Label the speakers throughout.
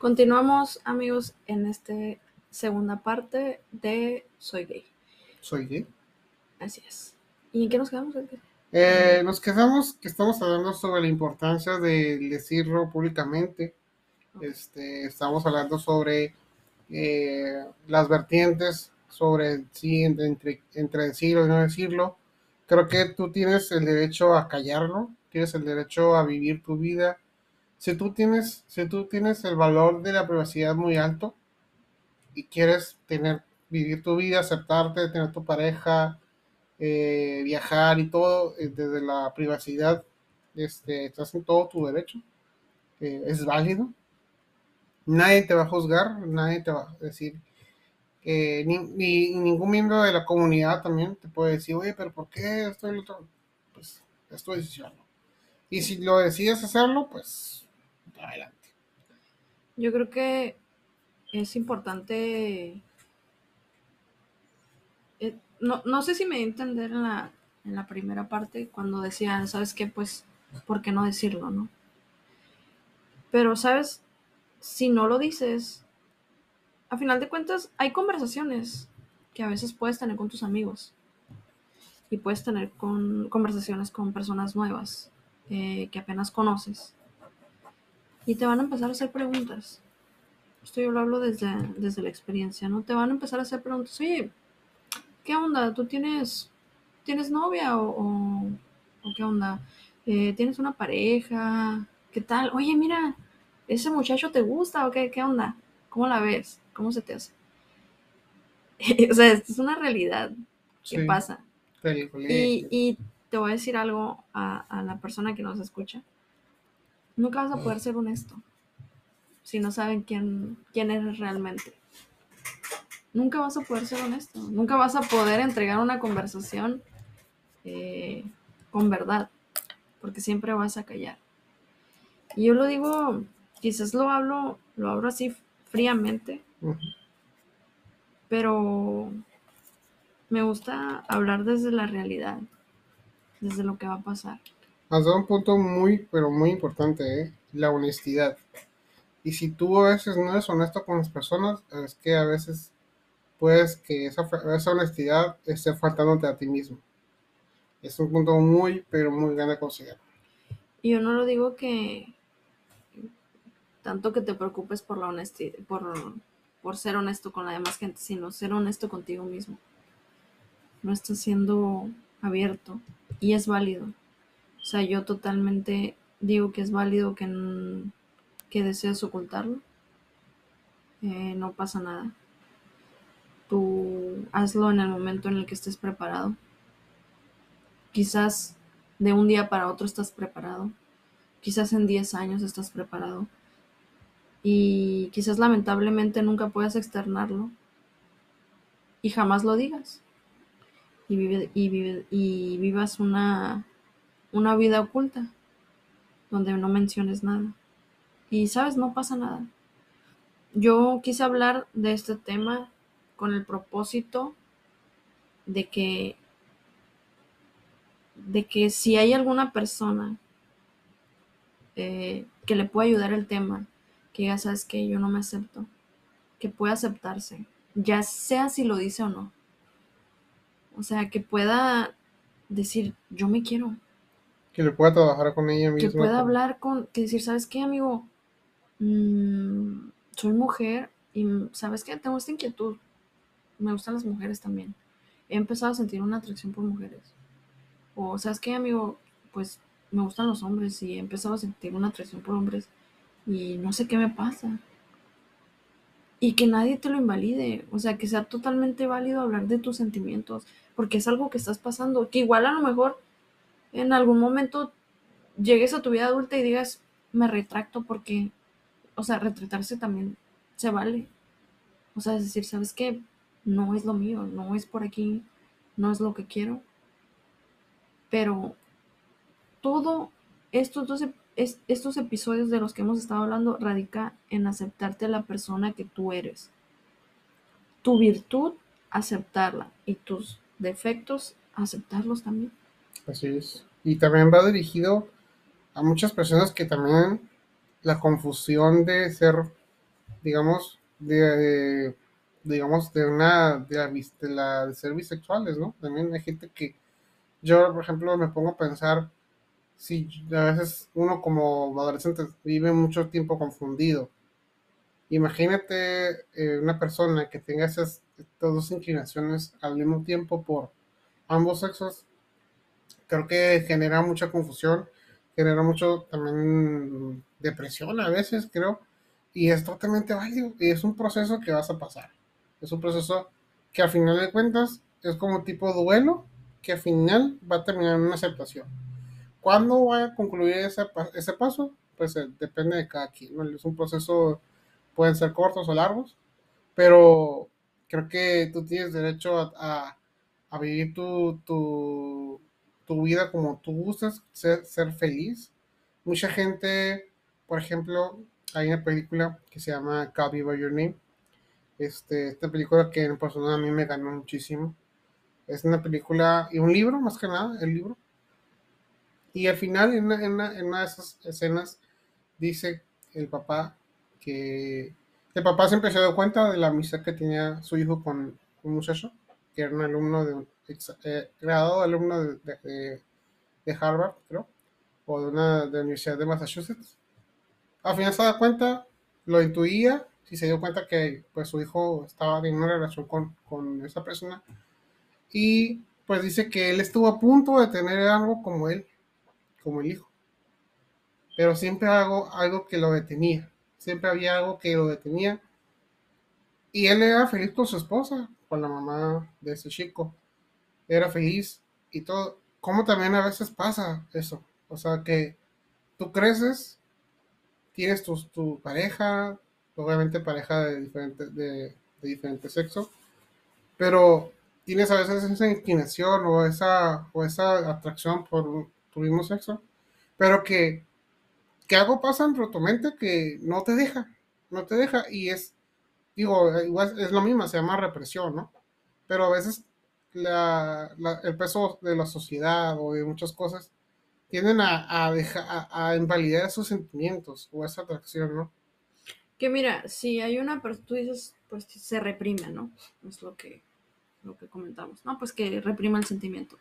Speaker 1: Continuamos, amigos, en esta segunda parte de Soy gay.
Speaker 2: Soy gay.
Speaker 1: Así es. ¿Y en qué nos quedamos?
Speaker 2: Eh, nos quedamos que estamos hablando sobre la importancia de decirlo públicamente. Este, estamos hablando sobre eh, las vertientes, sobre sí, entre, entre decirlo y no decirlo. Creo que tú tienes el derecho a callarlo, tienes el derecho a vivir tu vida. Si tú tienes, si tú tienes el valor de la privacidad muy alto y quieres tener, vivir tu vida, aceptarte, tener tu pareja, eh, viajar y todo eh, desde la privacidad, este, estás en todo tu derecho. Eh, es válido. Nadie te va a juzgar, nadie te va a decir ni, ni, ningún miembro de la comunidad también te puede decir, oye, pero ¿por qué esto y lo otro? Pues es tu decisión. Y si lo decides hacerlo, pues adelante.
Speaker 1: Yo creo que es importante no, no sé si me di a entender en la, en la primera parte cuando decía, ¿sabes qué? Pues, ¿por qué no decirlo, no? Pero, ¿sabes? Si no lo dices, a final de cuentas, hay conversaciones que a veces puedes tener con tus amigos y puedes tener con, conversaciones con personas nuevas eh, que apenas conoces y te van a empezar a hacer preguntas. Esto yo lo hablo desde, desde la experiencia, ¿no? Te van a empezar a hacer preguntas, oye, ¿qué onda? ¿Tú tienes, tienes novia o, qué onda? Eh, ¿Tienes una pareja? ¿Qué tal? Oye, mira, ¿ese muchacho te gusta o qué, qué onda? ¿Cómo la ves? ¿Cómo se te hace? o sea, es una realidad que pasa. Y, y, te voy a decir algo a, a, la persona que nos escucha. Nunca vas a poder ser honesto si no saben quién, quién eres realmente nunca vas a poder ser honesto, nunca vas a poder entregar una conversación eh, con verdad, porque siempre vas a callar. Y yo lo digo, quizás lo hablo, lo hablo así fríamente, pero me gusta hablar desde la realidad, desde lo que va a pasar.
Speaker 2: Has dado un punto muy, pero muy importante, ¿eh? la honestidad. Y si tú a veces no eres honesto con las personas, es que a veces pues que esa, esa honestidad esté faltándote a ti mismo. Es un punto muy, pero muy grande a considerar.
Speaker 1: Yo no lo digo que tanto que te preocupes por la honestidad, por, por ser honesto con la demás gente, sino ser honesto contigo mismo. No estás siendo abierto y es válido. Sea, yo totalmente digo que es válido que, que desees ocultarlo. Eh, no pasa nada. Tú hazlo en el momento en el que estés preparado. Quizás de un día para otro estás preparado. Quizás en 10 años estás preparado. Y quizás lamentablemente nunca puedas externarlo. Y jamás lo digas. Y, vive, y, y vivas una, una vida oculta. Donde no menciones nada. Y sabes, no pasa nada. Yo quise hablar de este tema con el propósito de que de que si hay alguna persona eh, que le pueda ayudar el tema, que ya sabes que yo no me acepto, que pueda aceptarse, ya sea si lo dice o no. O sea, que pueda decir, yo me quiero.
Speaker 2: Que le pueda trabajar con ella misma.
Speaker 1: Que pueda hablar con, que decir, ¿sabes qué, amigo? Mm, soy mujer y ¿sabes qué? Tengo esta inquietud me gustan las mujeres también. He empezado a sentir una atracción por mujeres. O, ¿sabes qué, amigo? Pues me gustan los hombres y he empezado a sentir una atracción por hombres y no sé qué me pasa. Y que nadie te lo invalide, o sea, que sea totalmente válido hablar de tus sentimientos, porque es algo que estás pasando, que igual a lo mejor en algún momento llegues a tu vida adulta y digas, me retracto porque, o sea, retratarse también se vale. O sea, es decir, ¿sabes qué? no es lo mío, no es por aquí, no es lo que quiero. Pero todo estos, estos episodios de los que hemos estado hablando radica en aceptarte la persona que tú eres. Tu virtud, aceptarla. Y tus defectos, aceptarlos también.
Speaker 2: Así es. Y también va dirigido a muchas personas que también la confusión de ser digamos, de, digamos, de una, de la, de de ser bisexuales, ¿no? También hay gente que, yo, por ejemplo, me pongo a pensar, si a veces uno como adolescente vive mucho tiempo confundido. Imagínate eh, una persona que tenga esas dos inclinaciones al mismo tiempo por ambos sexos, creo que genera mucha confusión, genera mucho también depresión a veces, creo, y es totalmente válido, y es un proceso que vas a pasar. Es un proceso que al final de cuentas es como tipo duelo, que al final va a terminar en una aceptación. ¿Cuándo va a concluir ese, ese paso? Pues eh, depende de cada quien. Es un proceso, pueden ser cortos o largos, pero creo que tú tienes derecho a, a, vivir tu, tu, tu, vida como tú gustas, ser, ser feliz. Mucha gente, por ejemplo, hay una película que se llama Call Me By Your Name. Este, esta película que en persona a mí me ganó muchísimo. Es una película y un libro, más que nada, el libro. Y al final, en una, en una, en una de esas escenas, dice el papá que el papá siempre se dio cuenta de la amistad que tenía su hijo con un muchacho, que era un alumno de, eh, graduado alumno de, de, Harvard, creo, o de una de Universidad de Massachusetts al final se da cuenta, lo intuía, si se dio cuenta que pues su hijo estaba en una relación con, con esa persona. Y pues dice que él estuvo a punto de tener algo como él, como el hijo. Pero siempre algo, algo que lo detenía. Siempre había algo que lo detenía. Y él era feliz con su esposa, con la mamá de ese chico. Era feliz y todo. Como también a veces pasa eso. O sea que tú creces tienes tu, pareja, obviamente pareja de diferente, de, diferente sexo, pero tienes a veces esa inclinación o esa, o esa atracción por tu mismo sexo, pero que, que algo pasa dentro de tu mente que no te deja, no te deja y es, digo, igual es lo mismo, se llama represión, ¿no? Pero a veces el peso de la sociedad o de muchas cosas tienden a, a, dejar, a, invalidar esos sentimientos o esa atracción, ¿no?
Speaker 1: Que mira, si hay una persona, tú dices, pues se reprime, ¿no? Es lo que, lo que comentamos, ¿no? Pues que reprima el sentimiento.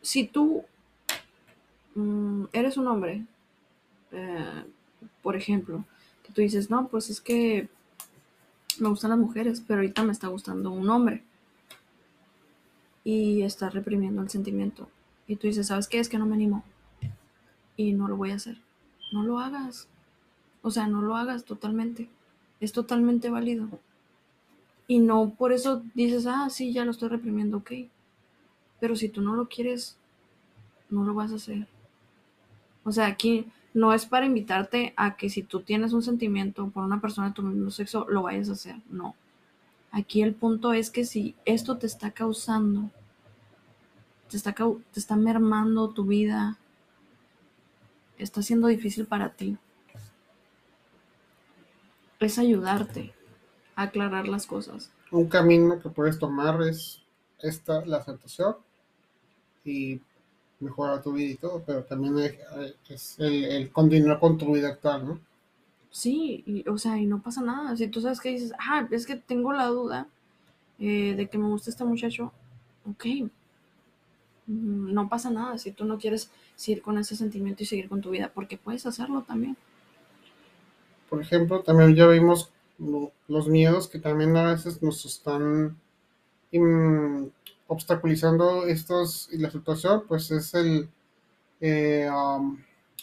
Speaker 1: Si tú mm, eres un hombre, eh, por ejemplo, que tú dices, no, pues es que me gustan las mujeres, pero ahorita me está gustando un hombre. Y estás reprimiendo el sentimiento y tú dices, ¿sabes qué? Es que no me animo y no lo voy a hacer. No lo hagas. O sea, no lo hagas totalmente. Es totalmente válido. Y no por eso dices, ah, sí, ya lo estoy reprimiendo, ok. Pero si tú no lo quieres, no lo vas a hacer. O sea, aquí no es para invitarte a que si tú tienes un sentimiento por una persona de tu mismo sexo, lo vayas a hacer. No. Aquí el punto es que si esto te está causando te está, te está mermando tu vida, está siendo difícil para ti. Es ayudarte a aclarar las cosas.
Speaker 2: Un camino que puedes tomar es esta, la aceptación y mejorar tu vida y todo, pero también es el, continuar con tu vida actual, ¿no?
Speaker 1: Sí, o sea, y no pasa nada. Si tú sabes que dices, ah, es que tengo la duda eh, de que me gusta este muchacho, ok, no pasa nada si tú no quieres seguir con ese sentimiento y seguir con tu vida, porque puedes hacerlo también.
Speaker 2: Por ejemplo, también ya vimos los miedos que también a veces nos están obstaculizando estos y la situación, pues es el eh, um,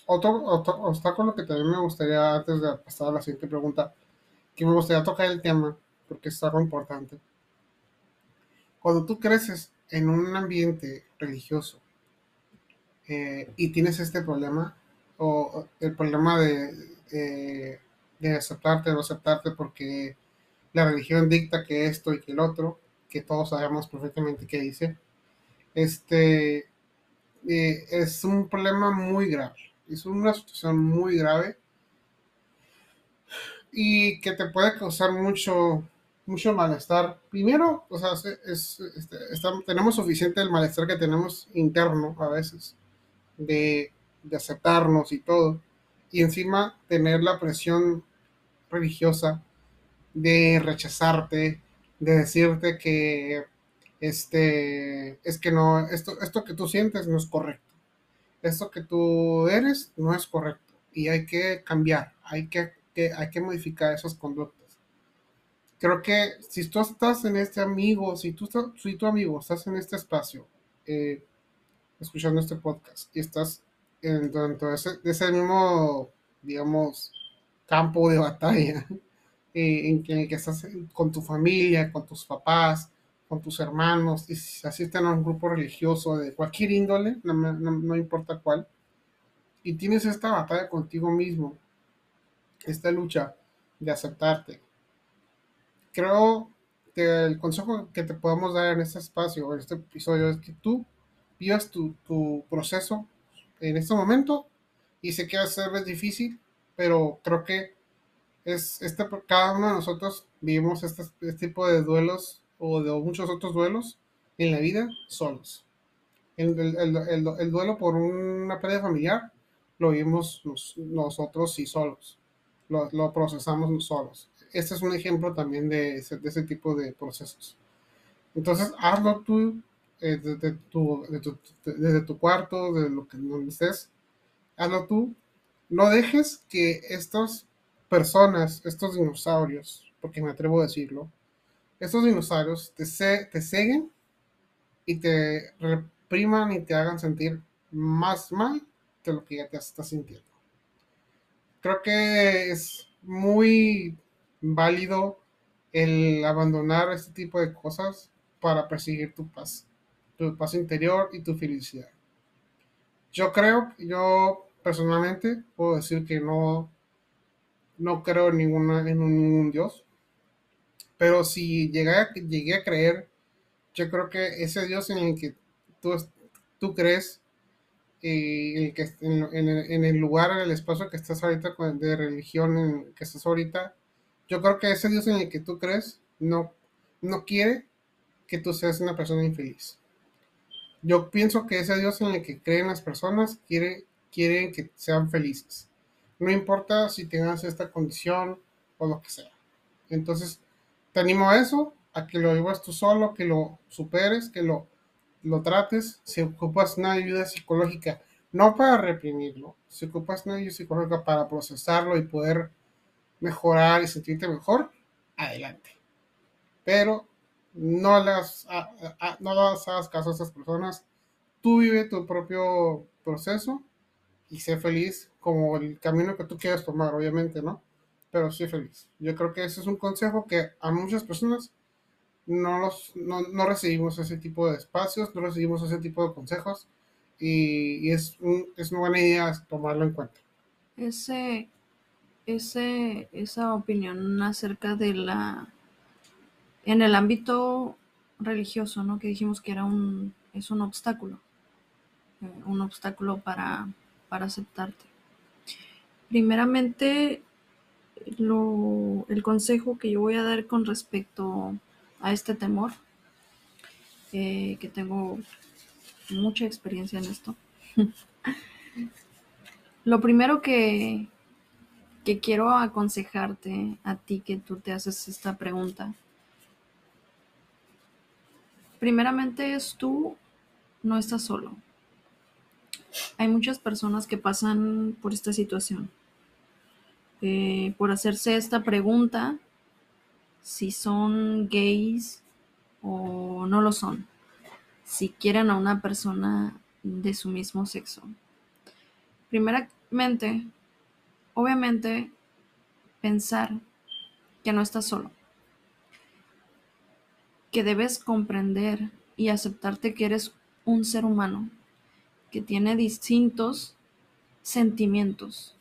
Speaker 2: otro, obstáculo que también me gustaría, antes de pasar a la siguiente pregunta, que me gustaría tocar el tema, porque es algo importante. Cuando tú creces en un ambiente religioso eh, y tienes este problema, o el problema de, de aceptarte o no aceptarte porque la religión dicta que esto y que el otro, que todos sabemos perfectamente qué dice, este, eh, es un problema muy grave, es una situación muy grave y que te puede causar mucho, mucho malestar. Primero, o sea, es, este, tenemos suficiente el malestar que tenemos interno a veces de, de, aceptarnos y todo. Y encima tener la presión religiosa, de rechazarte, de decirte que este es que no, esto, esto que tú sientes no es correcto. Esto que tú eres no es correcto. Y hay que cambiar, hay que, hay que modificar esas conductas. Creo que si tú estás en este amigo, si tú si tu amigo estás en este espacio, eh, escuchando este podcast, y estás en, dentro de ese mismo, digamos, campo de batalla, eh, en, que, que estás con tu familia, con tus papás, con tus hermanos, y si asisten a un grupo religioso de cualquier índole, no, no, importa cuál, y tienes esta batalla contigo mismo, esta lucha de aceptarte. Creo que el consejo que te podemos dar en este espacio, en este episodio, es que tú vivas tu, tu proceso en este momento y sé que a ser difícil, pero creo que es este, cada uno de nosotros vivimos este, este, tipo de duelos o de muchos otros duelos en la vida solos. El, el, el, el duelo por una pérdida familiar lo vivimos nosotros y solos, lo, lo, procesamos solos. Este es un ejemplo también de ese, de ese tipo de procesos. Entonces, hazlo tú eh, desde, tu, desde tu cuarto, de lo que donde estés, hazlo tú. No dejes que estos personas, estos dinosaurios, porque me atrevo a decirlo, estos dinosaurios te, te ceguen y te repriman y te hagan sentir más mal de lo que ya te estás sintiendo. Creo que es muy válido el abandonar este tipo de cosas para perseguir tu paz, tu paz interior y tu felicidad. Yo creo, yo personalmente puedo decir que no no creo en, ninguna, en ningún Dios. Pero si llegué a, llegué a creer, yo creo que ese Dios en el que tú, tú crees, y que, en, el, lugar, en el espacio que estás ahorita de religión en que estás ahorita, yo creo que ese Dios en el que tú crees no, no quiere que tú seas una persona infeliz. Yo pienso que ese Dios en el que creen las personas quiere, quiere que sean felices. No importa si tengas esta condición o lo que sea. Entonces, te animo a eso, a que lo vivas tú solo, que lo superes, que lo, lo trates. Si ocupas una ayuda psicológica, no para reprimirlo, si ocupas una ayuda psicológica para procesarlo y poder mejorar y sentirte mejor, adelante. Pero no las, no las hagas caso a esas personas. Tú vive tu propio proceso y sé feliz como el camino que tú quieras tomar, obviamente, ¿no? Pero sé feliz. Yo creo que ese es un consejo que a muchas personas no, los, no, no recibimos ese tipo de espacios, no recibimos ese tipo de consejos y, es, es una buena idea tomarlo en cuenta.
Speaker 1: Ese, ese, esa opinión acerca de la, en el ámbito religioso, ¿no? Que dijimos que era un, es un obstáculo, eh, un obstáculo para para aceptarte. Primeramente, el consejo que yo voy a dar con respecto a este temor, eh, que tengo mucha experiencia en esto. Lo primero que, que quiero aconsejarte a ti que tú te haces esta pregunta, primeramente es tú no estás solo hay muchas personas que pasan por esta situación. Eh, por hacerse esta pregunta, si son gays o no lo son, si quieren a una persona de su mismo sexo. Primeramente, obviamente, pensar que no estás solo, que debes comprender y aceptarte que eres un ser humano que tiene distintos sentimientos,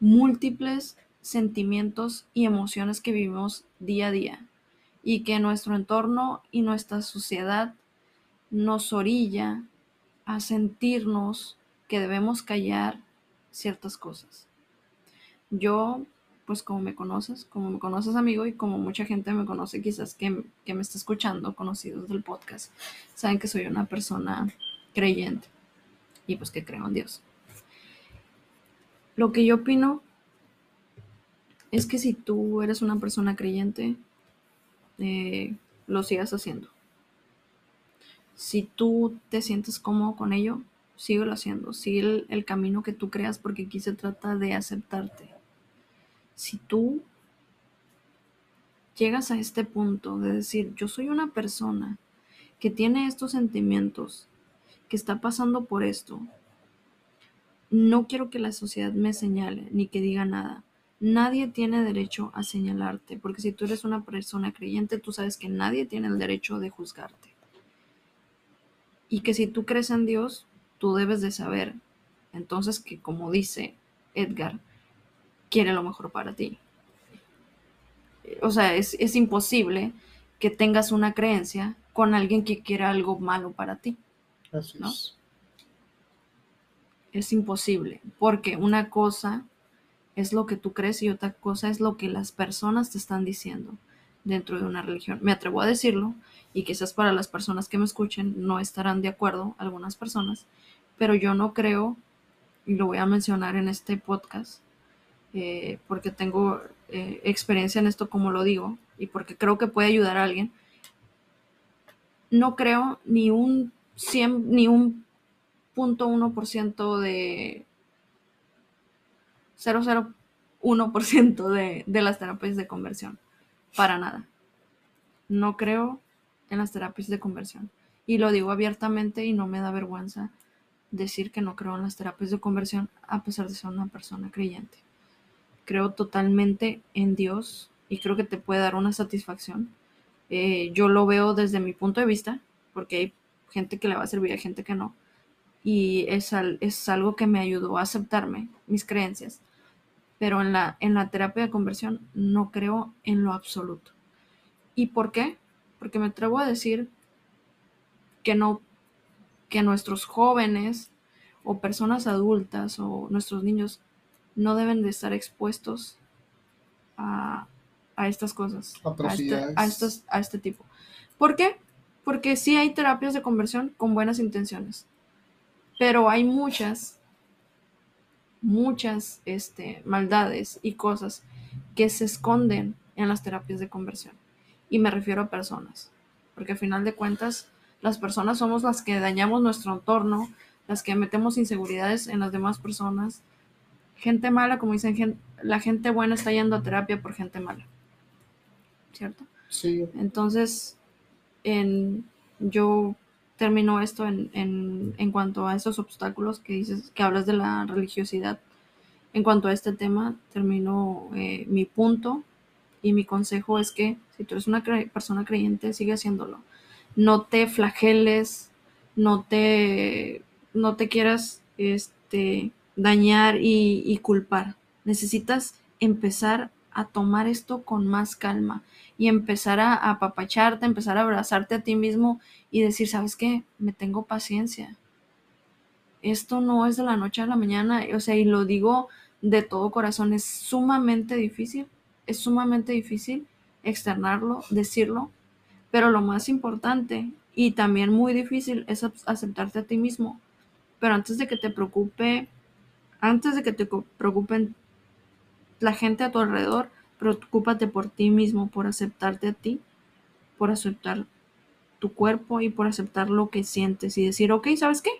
Speaker 1: múltiples sentimientos y emociones que vivimos día a día y que nuestro entorno y nuestra sociedad nos orilla a sentirnos que debemos callar ciertas cosas. Yo, pues como me conoces, como me conoces amigo y como mucha gente me conoce quizás que, que me está escuchando, conocidos del podcast, saben que soy una persona creyente y pues que creo en Dios. Lo que yo opino es que si tú eres una persona creyente, eh, lo sigas haciendo. Si tú te sientes cómodo con ello, síguelo haciendo. Sigue el, el camino que tú creas porque aquí se trata de aceptarte. Si tú llegas a este punto de decir, yo soy una persona que tiene estos sentimientos, que está pasando por esto, no quiero que la sociedad me señale ni que diga nada. Nadie tiene derecho a señalarte, porque si tú eres una persona creyente, tú sabes que nadie tiene el derecho de juzgarte. Y que si tú crees en Dios, tú debes de saber, entonces que como dice Edgar, quiere lo mejor para ti. O sea, es, es imposible que tengas una creencia con alguien que quiera algo malo para ti.
Speaker 2: Así
Speaker 1: ¿No?
Speaker 2: es.
Speaker 1: Es imposible, porque una cosa es lo que tú crees y otra cosa es lo que las personas te están diciendo dentro de una religión. Me atrevo a decirlo y quizás para las personas que me escuchen no estarán de acuerdo, algunas personas, pero yo no creo, y lo voy a mencionar en este podcast, eh, porque tengo eh, experiencia en esto como lo digo y porque creo que puede ayudar a alguien, no creo ni un 100, ni un punto uno por ciento de 001% de, de las terapias de conversión. Para nada. No creo en las terapias de conversión. Y lo digo abiertamente y no me da vergüenza decir que no creo en las terapias de conversión a pesar de ser una persona creyente. Creo totalmente en Dios y creo que te puede dar una satisfacción. Eh, yo lo veo desde mi punto de vista, porque hay gente que le va a servir, hay gente que no. Y es, al- es algo que me ayudó a aceptarme, mis creencias. Pero en la, en la terapia de conversión no creo en lo absoluto. ¿Y por qué? Porque me atrevo a decir que no, que nuestros jóvenes o personas adultas o nuestros niños no deben de estar expuestos a, a estas cosas, a este, a, estos- a este tipo. ¿Por qué? Porque sí hay terapias de conversión con buenas intenciones, pero hay muchas, muchas este, maldades y cosas que se esconden en las terapias de conversión. Y me refiero a personas, porque al final de cuentas las personas somos las que dañamos nuestro entorno, las que metemos inseguridades en las demás personas. Gente mala, como dicen, la gente buena está yendo a terapia por gente mala. ¿Cierto?
Speaker 2: Sí,
Speaker 1: Entonces, en, yo termino esto en, en, en cuanto a esos obstáculos que dices, que hablas de la religiosidad. En cuanto a este tema, termino eh, mi punto y mi consejo es que si tú eres una persona creyente, sigue haciéndolo. No te flageles, no te, no te quieras este, dañar y, y culpar. Necesitas empezar a tomar esto con más calma y empezar a, apapacharte, empezar a abrazarte a ti mismo y decir, ¿sabes qué? Me tengo paciencia. Esto no es de la noche a la mañana, o sea, y lo digo de todo corazón, es sumamente difícil, es sumamente difícil externarlo, decirlo, pero lo más importante y también muy difícil es ac- aceptarte a ti mismo. Pero antes de que te preocupe, antes de que te preocupen la gente a tu alrededor, preocúpate por ti mismo, por aceptarte a ti, por aceptar tu cuerpo y por aceptar lo que sientes y decir, ok, ¿sabes qué?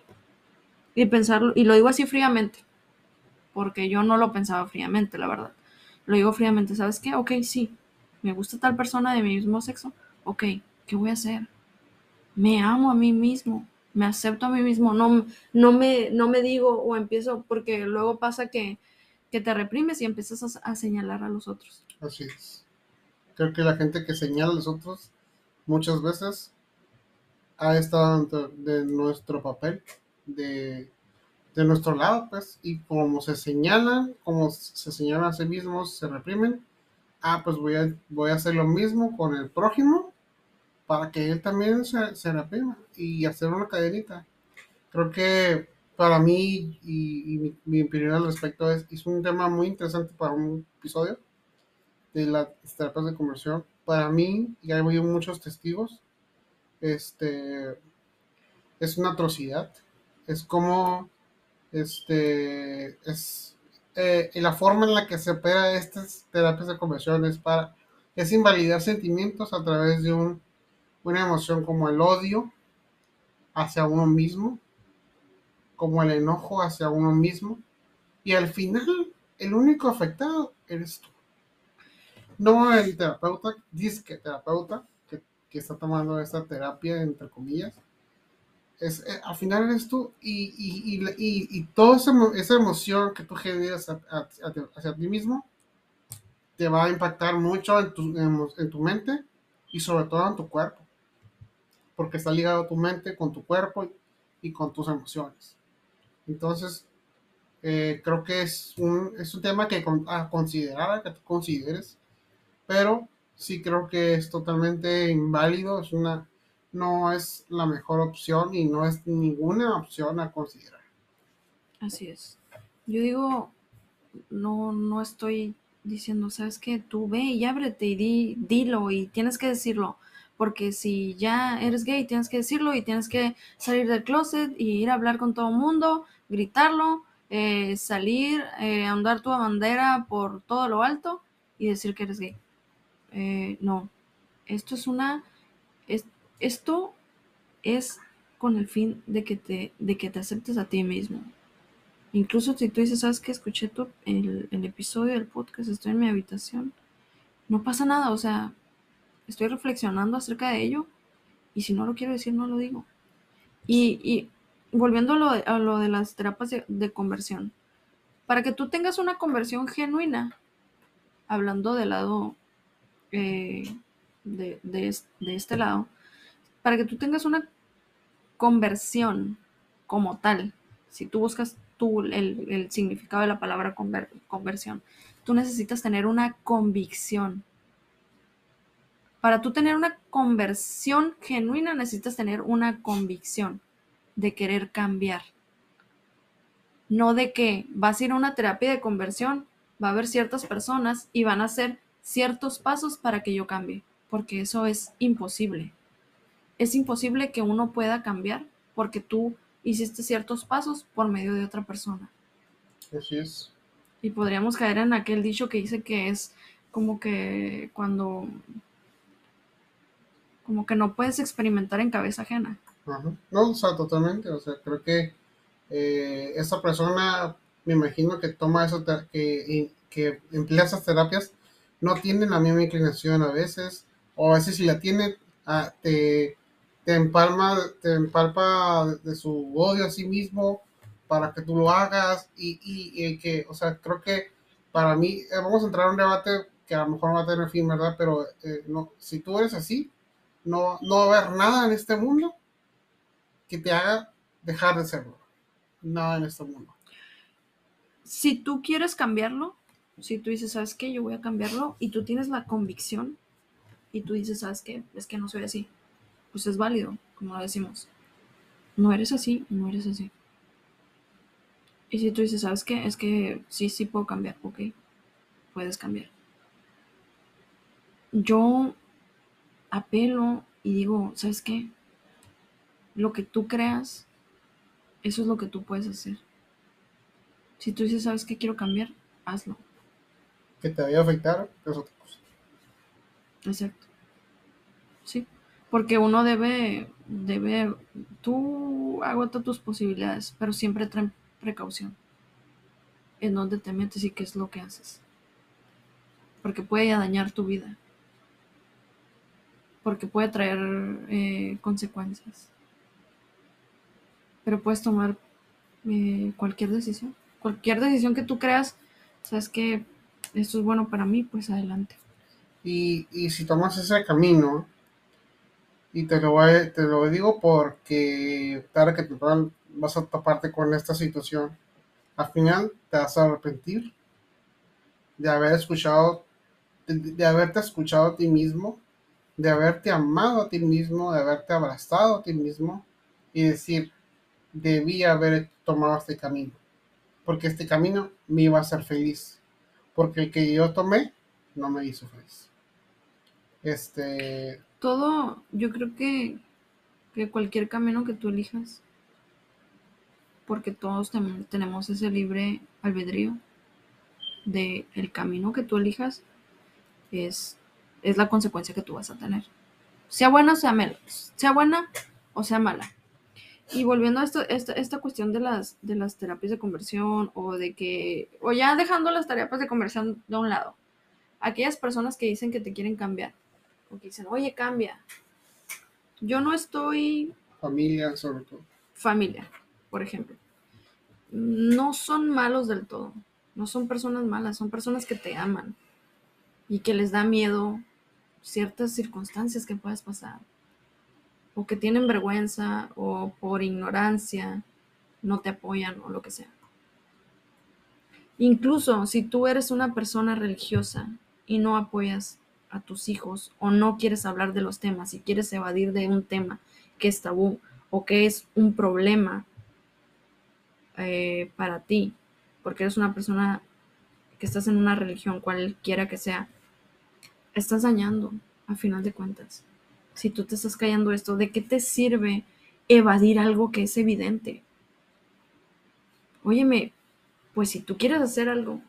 Speaker 1: Y pensarlo, y lo digo así fríamente, porque yo no lo pensaba fríamente, la verdad. Lo digo fríamente, ¿sabes qué? Ok, sí, me gusta tal persona de mi mismo sexo, ok, ¿qué voy a hacer? Me amo a mí mismo, me acepto a mí mismo, no, no, me, no me digo o empiezo, porque luego pasa que, que te reprimes y empiezas a, señalar a los otros.
Speaker 2: así es. Creo que la gente que señala a los otros muchas veces ha estado dentro de nuestro papel, de, de nuestro lado, pues, y como se señalan, como se señalan a sí mismos, se reprimen, ah, pues voy a, voy a hacer lo mismo con el prójimo para que él también se, se reprima y hacer una cadenita. Creo que para mí, y, mi opinión al respecto es, es un tema muy interesante para un episodio de las terapias de conversión. Para mí, y hay muchos testigos, este, es una atrocidad. Es como, este, es, eh, la forma en la que se opera estas terapias de conversión es para es invalidar sentimientos a través de un, una emoción como el odio hacia uno mismo, como el enojo hacia uno mismo, y al final el único afectado eres tú. No el terapeuta, disque terapeuta, que, que está tomando esta terapia, entre comillas, es, eh, al final eres tú y, y, y, y toda esa, esa, emoción que tú generas hacia ti mismo te va a impactar mucho en tu, en, tu mente y sobre todo en tu cuerpo, porque está ligado tu mente con tu cuerpo y, con tus emociones. Entonces, eh, creo que es un, es un tema que a considerar, que tú consideres, pero sí creo que es totalmente inválido, es una, no es la mejor opción y no es ninguna opción a considerar.
Speaker 1: Así es. Yo digo, no, no estoy diciendo, sabes que tú ve y ábrete y di, dilo y tienes que decirlo. Porque si ya eres gay, tienes que decirlo y tienes que salir del closet y ir a hablar con todo el mundo, gritarlo, eh, salir, eh, andar tu bandera por todo lo alto y decir que eres gay. Eh, no, esto es una, es, esto es con el fin de que te, de que te aceptes a ti mismo. Incluso si tú dices, ¿sabes que Escuché tu, el, el episodio del podcast, estoy en mi habitación. No pasa nada, o sea, estoy reflexionando acerca de ello y si no lo quiero decir, no lo digo. Y, y volviendo a lo, de, las terapias de, conversión, para que tú tengas una conversión genuina, hablando del lado eh, de, de, este lado, para que tú tengas una conversión como tal, si tú buscas tú el, el significado de la palabra conver, conversión, tú necesitas tener una convicción. Para tú tener una conversión genuina necesitas tener una convicción de querer cambiar. No de que vas a ir a una terapia de conversión, va a haber ciertas personas y van a hacer ciertos pasos para que yo cambie, porque eso es imposible. Es imposible que uno pueda cambiar porque tú hiciste ciertos pasos por medio de otra persona.
Speaker 2: Así es.
Speaker 1: Y podríamos caer en aquel dicho que dice que es como que cuando como que no puedes experimentar en cabeza ajena.
Speaker 2: Ajá. No, o sea, totalmente. O sea, creo que eh, persona, me imagino que toma eso, que, que emplea esas terapias, no tiene la misma inclinación a veces, o a veces si la tiene, ah, te, te empalma, te empalpa de su odio a sí mismo para que tú lo hagas y, y, y que, o sea, creo que para mí, eh, vamos a entrar a un debate que a lo mejor va a tener fin, ¿verdad? Pero eh, no, si tú eres así, no, no va a haber nada en este mundo que te haga dejar de serlo. Nada en este mundo.
Speaker 1: Si tú quieres cambiarlo, si tú dices, ¿sabes qué? Yo voy a cambiarlo y tú tienes la convicción y tú dices, ¿sabes qué? Es que no soy así pues es válido, como lo decimos. No eres así, no eres así. Y si tú dices, ¿sabes qué? Es que sí, sí puedo cambiar, ok, puedes cambiar. Yo apelo y digo, ¿sabes qué? Lo que tú creas, eso es lo que tú puedes hacer. Si tú dices, ¿sabes qué? Quiero cambiar, hazlo.
Speaker 2: Que te vaya a afectar es otra cosa.
Speaker 1: Exacto. Sí porque uno debe, debe, tú agota tus posibilidades, pero siempre ten precaución en dónde te metes y qué es lo que haces. Porque puede dañar tu vida. Porque puede traer eh, consecuencias. Pero puedes tomar eh, cualquier decisión. Cualquier decisión que tú creas, sabes que esto es bueno para mí, pues adelante.
Speaker 2: Y, y si tomas ese camino, y te lo, voy, te lo digo porque tarde que te vas a toparte con esta situación. Al final te vas a arrepentir de haber escuchado, de, haberte escuchado a ti mismo, de haberte amado a ti mismo, de haberte abrazado a ti mismo y decir, debí haber tomado este camino, porque este camino me iba a hacer feliz, porque el que yo tomé no me hizo feliz. Este,
Speaker 1: todo, yo creo que, que cualquier camino que tú elijas, porque todos tenemos ese libre albedrío, de el camino que tú elijas es, es la consecuencia que tú vas a tener. Sea buena o sea mala, sea buena o sea mala. Y volviendo a esto, esta, esta cuestión de las, de las terapias de conversión o de que, o ya dejando las terapias de conversión de un lado, aquellas personas que dicen que te quieren cambiar, o que dicen, oye, cambia. Yo no estoy...
Speaker 2: Familia, sobre todo.
Speaker 1: Familia, por ejemplo. No son malos del todo. No son personas malas, son personas que te aman y que les da miedo ciertas circunstancias que puedas pasar o que tienen vergüenza o por ignorancia no te apoyan o lo que sea. Incluso si tú eres una persona religiosa y no apoyas a tus hijos o no quieres hablar de los temas y quieres evadir de un tema que es tabú o que es un problema eh, para ti, porque eres una persona que estás en una religión, cualquiera que sea, estás dañando a final de cuentas si tú te estás callando esto, ¿de qué te sirve evadir algo que es evidente? Óyeme, pues si tú quieres hacer algo,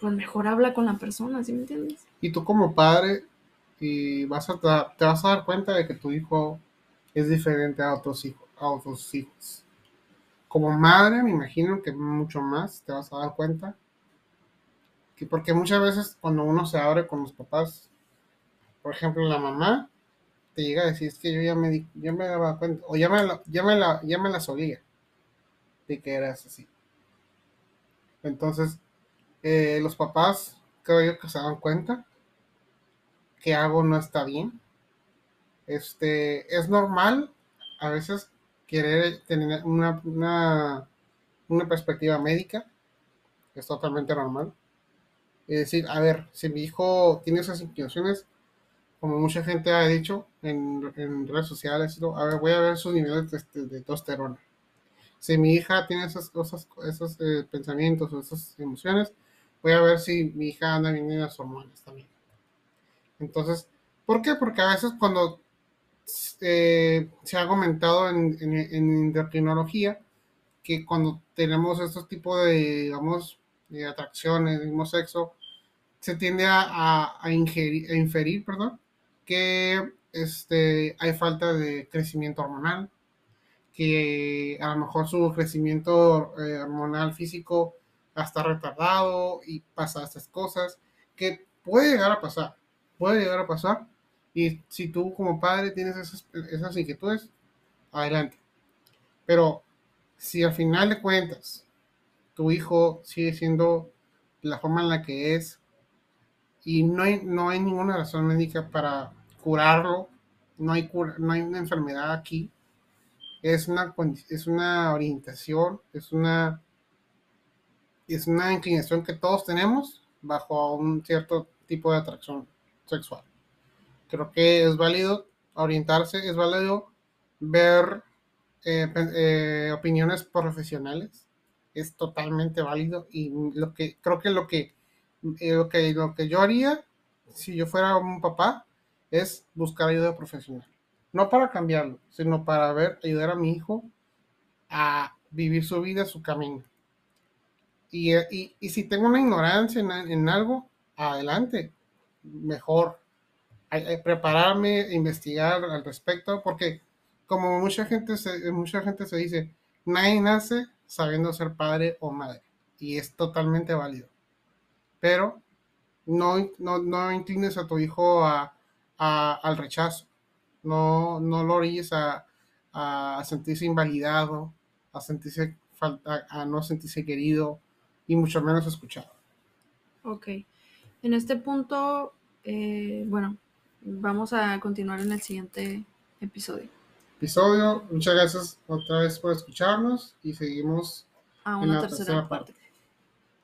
Speaker 1: pues mejor habla con la persona, ¿sí me entiendes?
Speaker 2: Y tú como padre, y vas a, te vas a dar cuenta de que tu hijo es diferente a otros hijos, a otros hijos. Como madre, me imagino que mucho más te vas a dar cuenta. Que porque muchas veces cuando uno se abre con los papás, por ejemplo, la mamá te llega a decir, es que yo ya me, ya me daba cuenta, o ya me, la, ya me, la, ya la solía de que eras así. Entonces, eh, los papás creo yo que se dan cuenta que algo no está bien. Este, es normal a veces querer tener una, una, una perspectiva médica, es totalmente normal. Es decir, a ver, si mi hijo tiene esas inclinaciones, como mucha gente ha dicho en, redes sociales, a ver, voy a ver sus niveles de, este, de, testosterona. Si mi hija tiene esas cosas, esos eh, pensamientos o esas emociones, voy a ver si mi hija anda bien en las hormonas también. Entonces, ¿por qué? Porque a veces cuando eh, se ha comentado en, en, en, endocrinología que cuando tenemos estos tipos de, digamos, de atracciones del mismo sexo, se tiende a, ingerir, a inferir, perdón, que este, hay falta de crecimiento hormonal, que a lo mejor su crecimiento eh, hormonal físico está retardado y pasa estas cosas, que puede llegar a pasar, puede llegar a pasar. Y si tú como padre tienes esas, esas inquietudes, adelante. Pero si al final de cuentas tu hijo sigue siendo la forma en la que es y no hay, no hay ninguna razón médica para curarlo, no hay, no hay una enfermedad aquí, es una, es una orientación, es una, es una inclinación que todos tenemos bajo un cierto tipo de atracción sexual. Creo que es válido orientarse, es válido ver eh, eh, opiniones profesionales, es totalmente válido y lo que creo que lo que, lo que lo que yo haría si yo fuera un papá es buscar ayuda profesional. No para cambiarlo, sino para ver, ayudar a mi hijo a vivir su vida, su camino. Y, y, si tengo una ignorancia en, algo, adelante, mejor. Hay, prepararme, investigar al respecto, porque como mucha gente, se, mucha gente se dice, nadie nace sabiendo ser padre o madre, y es totalmente válido. Pero no, no, no inclines a tu hijo a, al rechazo, no, no lo orilles a, sentirse invalidado, a sentirse falta, a no sentirse querido y mucho menos escuchado.
Speaker 1: Ok. En este punto, eh, bueno, vamos a continuar en el siguiente episodio.
Speaker 2: Episodio, muchas gracias otra vez por escucharnos y seguimos
Speaker 1: a una tercera, parte.